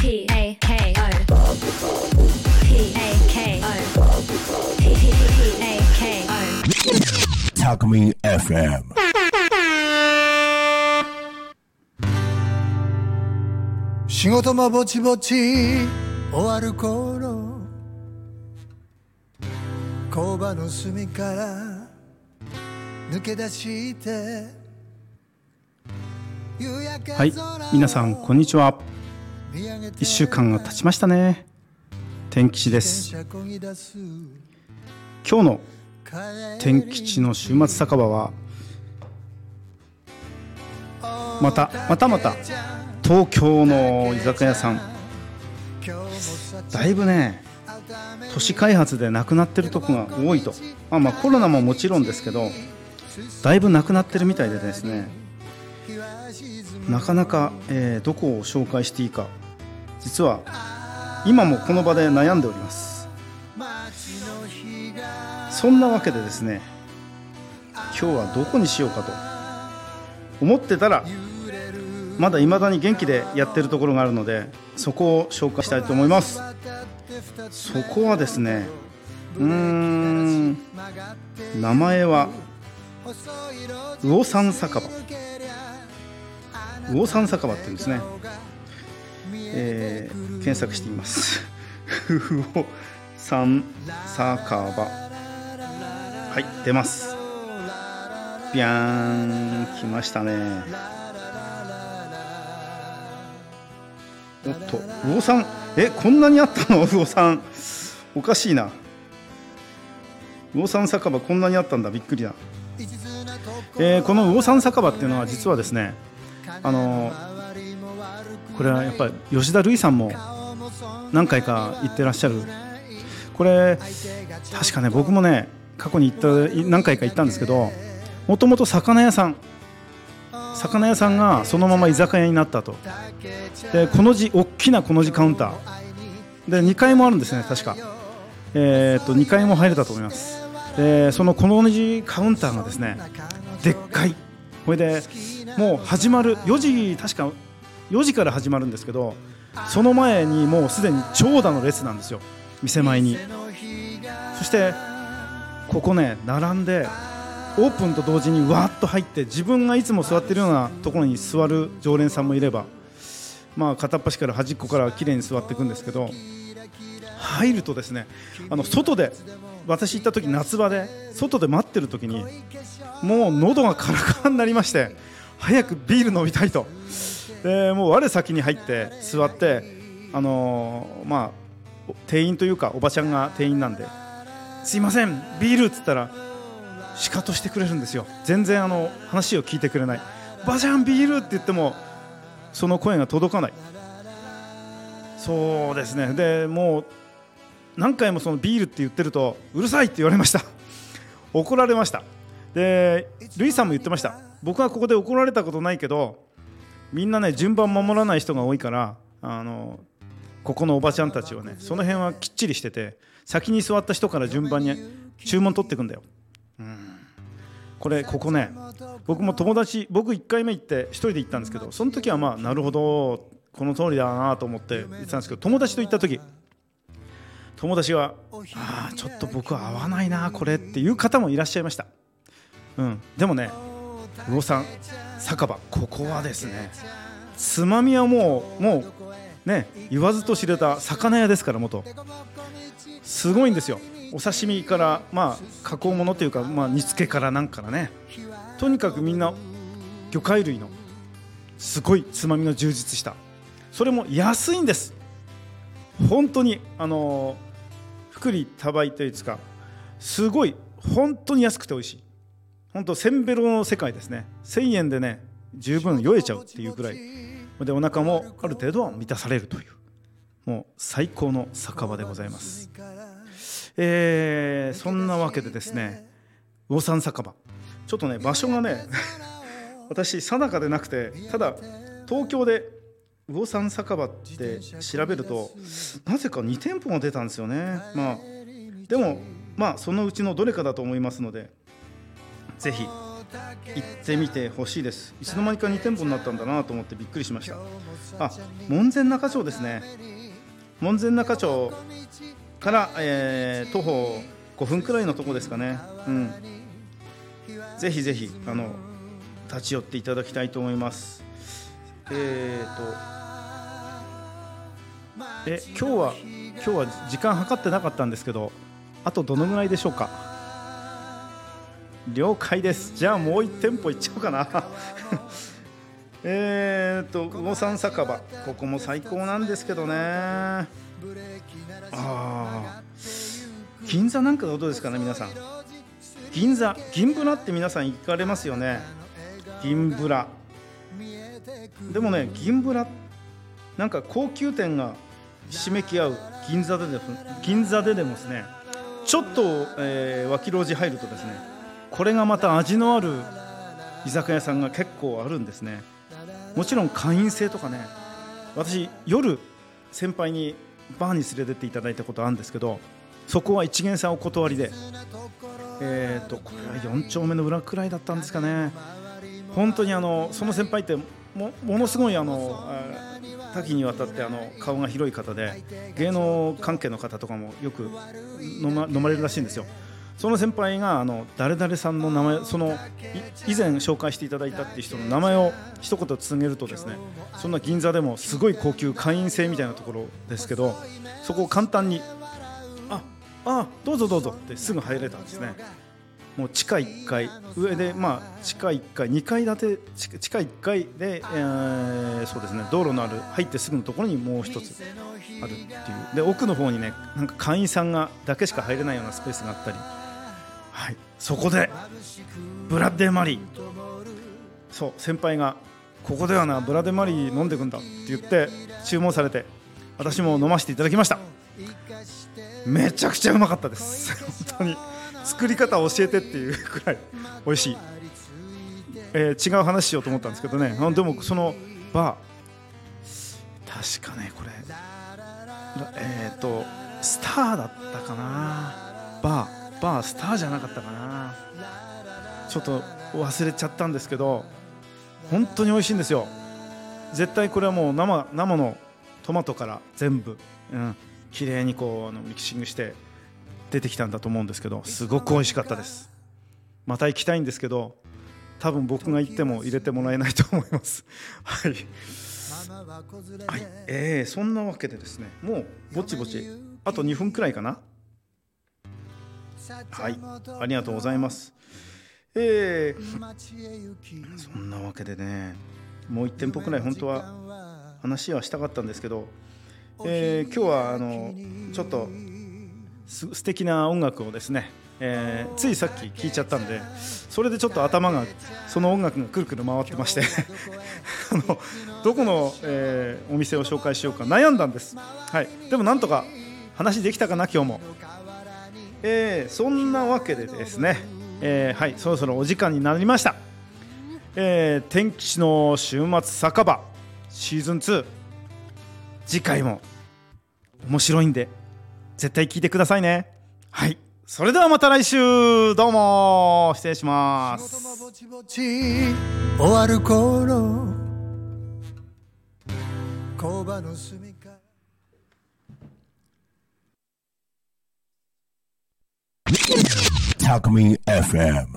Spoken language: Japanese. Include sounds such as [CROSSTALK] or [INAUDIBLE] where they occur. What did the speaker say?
P A K O P A K O P A K O Talkme FM. 仕事もぼちぼち終わる頃工場の隅から抜け出してはい皆さんこんにちは1週間が経ちましたね。天吉です。今日の天吉の週末酒場はまたまたまた東京の居酒屋さん。だいぶね都市開発でなくなってるとこが多いと。まあまあコロナももちろんですけどだいぶなくなってるみたいでですね。なかなか、えーどこを紹介していいか実は今もこの場で悩んでおります。そんなわけでですね今日はどこにしようかと。思ってたらまだ未だに元気でやってるところがあるのでそこを紹介したいと思います。そこはですねうーん名前は魚山酒場。魚山酒場って言うんですね、えー検索してみます。魚山酒場はい出ます。ビャーン来ましたね。おっと魚山えこんなにあったの？魚山おかしいな。魚山酒場こんなにあったんだ。びっくりだ。えーこの魚山酒場っていうのは実はですねあのこれはやっぱり吉田類さんも何回か行ってらっしゃる。これ確かね僕もね過去に行った何回か行ったんですけどもともと魚屋さん。魚屋さんがそのまま居酒屋になったと。でこの字大きなこの字カウンター。で2階もあるんですね確か。えー、と2階も入れたと思います。でそのこの字カウンターがですねでっかい。これでもう始まる4時確か4時から始まるんですけどその前にもうすでに長蛇の列なんですよ。店前に。そしてここね並んでオープンと同時にわーっと入って自分がいつも座ってるようなところに座る常連さんもいればまあ片っ端から端っこから綺麗に座っていくんですけど入るとですねあの外で私行った時夏場で外で待ってる時にもう喉がカラカラになりまして早くビール飲みたいと。でもう我先に入って座ってあのーまあ店員というかおばちゃんが店員なんですいませんビールっつったらシカトしてくれるんですよ。全然あの話を聞いてくれない。おばちゃんビールって言ってもその声が届かない。そうですね。でもう何回もそのビールって言ってるとうるさいって言われました。怒られました。でルイさんも言ってました。僕はここで怒られたことないけどみんなね順番守らない人が多いからあのここのおばちゃんたちはねその辺はきっちりしてて先に座った人から順番に注文取っていくんだよ、うん、これここね僕も友達僕1回目行って1人で行ったんですけどその時はまあなるほどこの通りだなと思って言ってたんですけど友達と行った時友達はああちょっと僕は合わないなこれっていう方もいらっしゃいました、うん、でもね魚さん酒場。ここはですねつまみはもうもうね言わずと知れた魚屋ですから元。すごいんですよ。お刺身からまあ加工物というか、まあ、煮付けからなんからね。とにかくみんな魚介類のすごいつまみが充実した。それも安いんです。本当にあの福利多売というんですかすごい本当に安くて美味しい本当せんべろの世界ですね。1000円でね十分酔えちゃうっていうくらい。でお腹もある程度は満たされるという。もう最高の酒場でございます、えーそんなわけでですね魚山酒場。ちょっとね場所がね私定かでなくてただ東京で魚山酒場って調べるとなぜか2店舗が出たんですよね。まあでもまあそのうちのどれかだと思いますのでぜひ。行ってみてほしいです。いつの間にか2店舗になったんだなと思ってびっくりしました。あ門前仲町ですね。門前仲町から、えー徒歩5分くらいのとこですかね。うん。ぜひぜひあの立ち寄っていただきたいと思います。えーと。え今日は今日は時間計ってなかったんですけどあとどのぐらいでしょうか？了解です。じゃあもう1店舗行っちゃおうかな。[LAUGHS] えーと魚山酒場。ここも最高なんですけどね。ああ銀座なんかどうですかね皆さん。銀座銀ブラって皆さん行かれますよね。銀ブラ。でもね銀ブラなんか高級店がひしめき合う。銀座でで銀座ででもですねちょっと、えー脇路地入るとですねこれがまた味のある居酒屋さんが結構あるんですね。もちろん会員制とかね。私夜先輩にバーに連れてっていただいたことあるんですけどそこは一元さんお断りで。えー、とこれは4丁目の裏くらいだったんですかね。本当にあのその先輩ってもものすごいあの多岐にわたってあの顔が広い方で芸能関係の方とかもよく飲ま飲まれるらしいんですよ。その先輩があの誰々さんの名前その以前紹介していただいたっていう人の名前を一言告げるとですねそんな銀座でもすごい高級会員制みたいなところですけどそこを簡単にああどうぞどうぞってすぐ入れたんですね。もう地下1階上でまあ地下1階2階建て地下地下1階で、えーそうですね道路のある入ってすぐのところにもう一つあるっていう。で奥の方にねなんか会員さんがだけしか入れないようなスペースがあったり。はい。そこでブラッデーマリー。そう先輩がここではなブラッデーマリー飲んでくんだって言って注文されて私も飲ませていただきました。めちゃくちゃうまかったです。本当に。作り方教えてっていうくらい美味しい、えー違う話しようと思ったんですけどね。あでもそのバー。確かねこれ。えっ、とスターだったかな。バー。バースターじゃなかったかな。ちょっと忘れちゃったんですけど本当に美味しいんですよ。絶対これはもう生生のトマトから全部、うん、綺麗にこうあのミキシングして出てきたんだと思うんですけどすごく美味しかったです。また行きたいんですけど多分僕が行っても入れてもらえないと思います。はい、はい。えー、そんなわけでですねもうぼちぼちあと2分くらいかな。はいありがとうございます。えー、そんなわけでねもう1店舗くらい本当は話はしたかったんですけど、えー今日はあのちょっとす素敵な音楽をですね、えーついさっき聴いちゃったんでそれでちょっと頭がその音楽がくるくる回ってまして [LAUGHS] あのどこの、えーお店を紹介しようか悩んだんです、はい、でもなんとか話できたかな今日も、えーそんなわけでですね、えーはいそろそろお時間になりました、えー天吉の週末酒場シーズン2次回も面白いんで絶対聞いてくださいね。はいそれではまた来週どうも失礼します。仕事もぼちぼち終わる頃 Alchemy FM.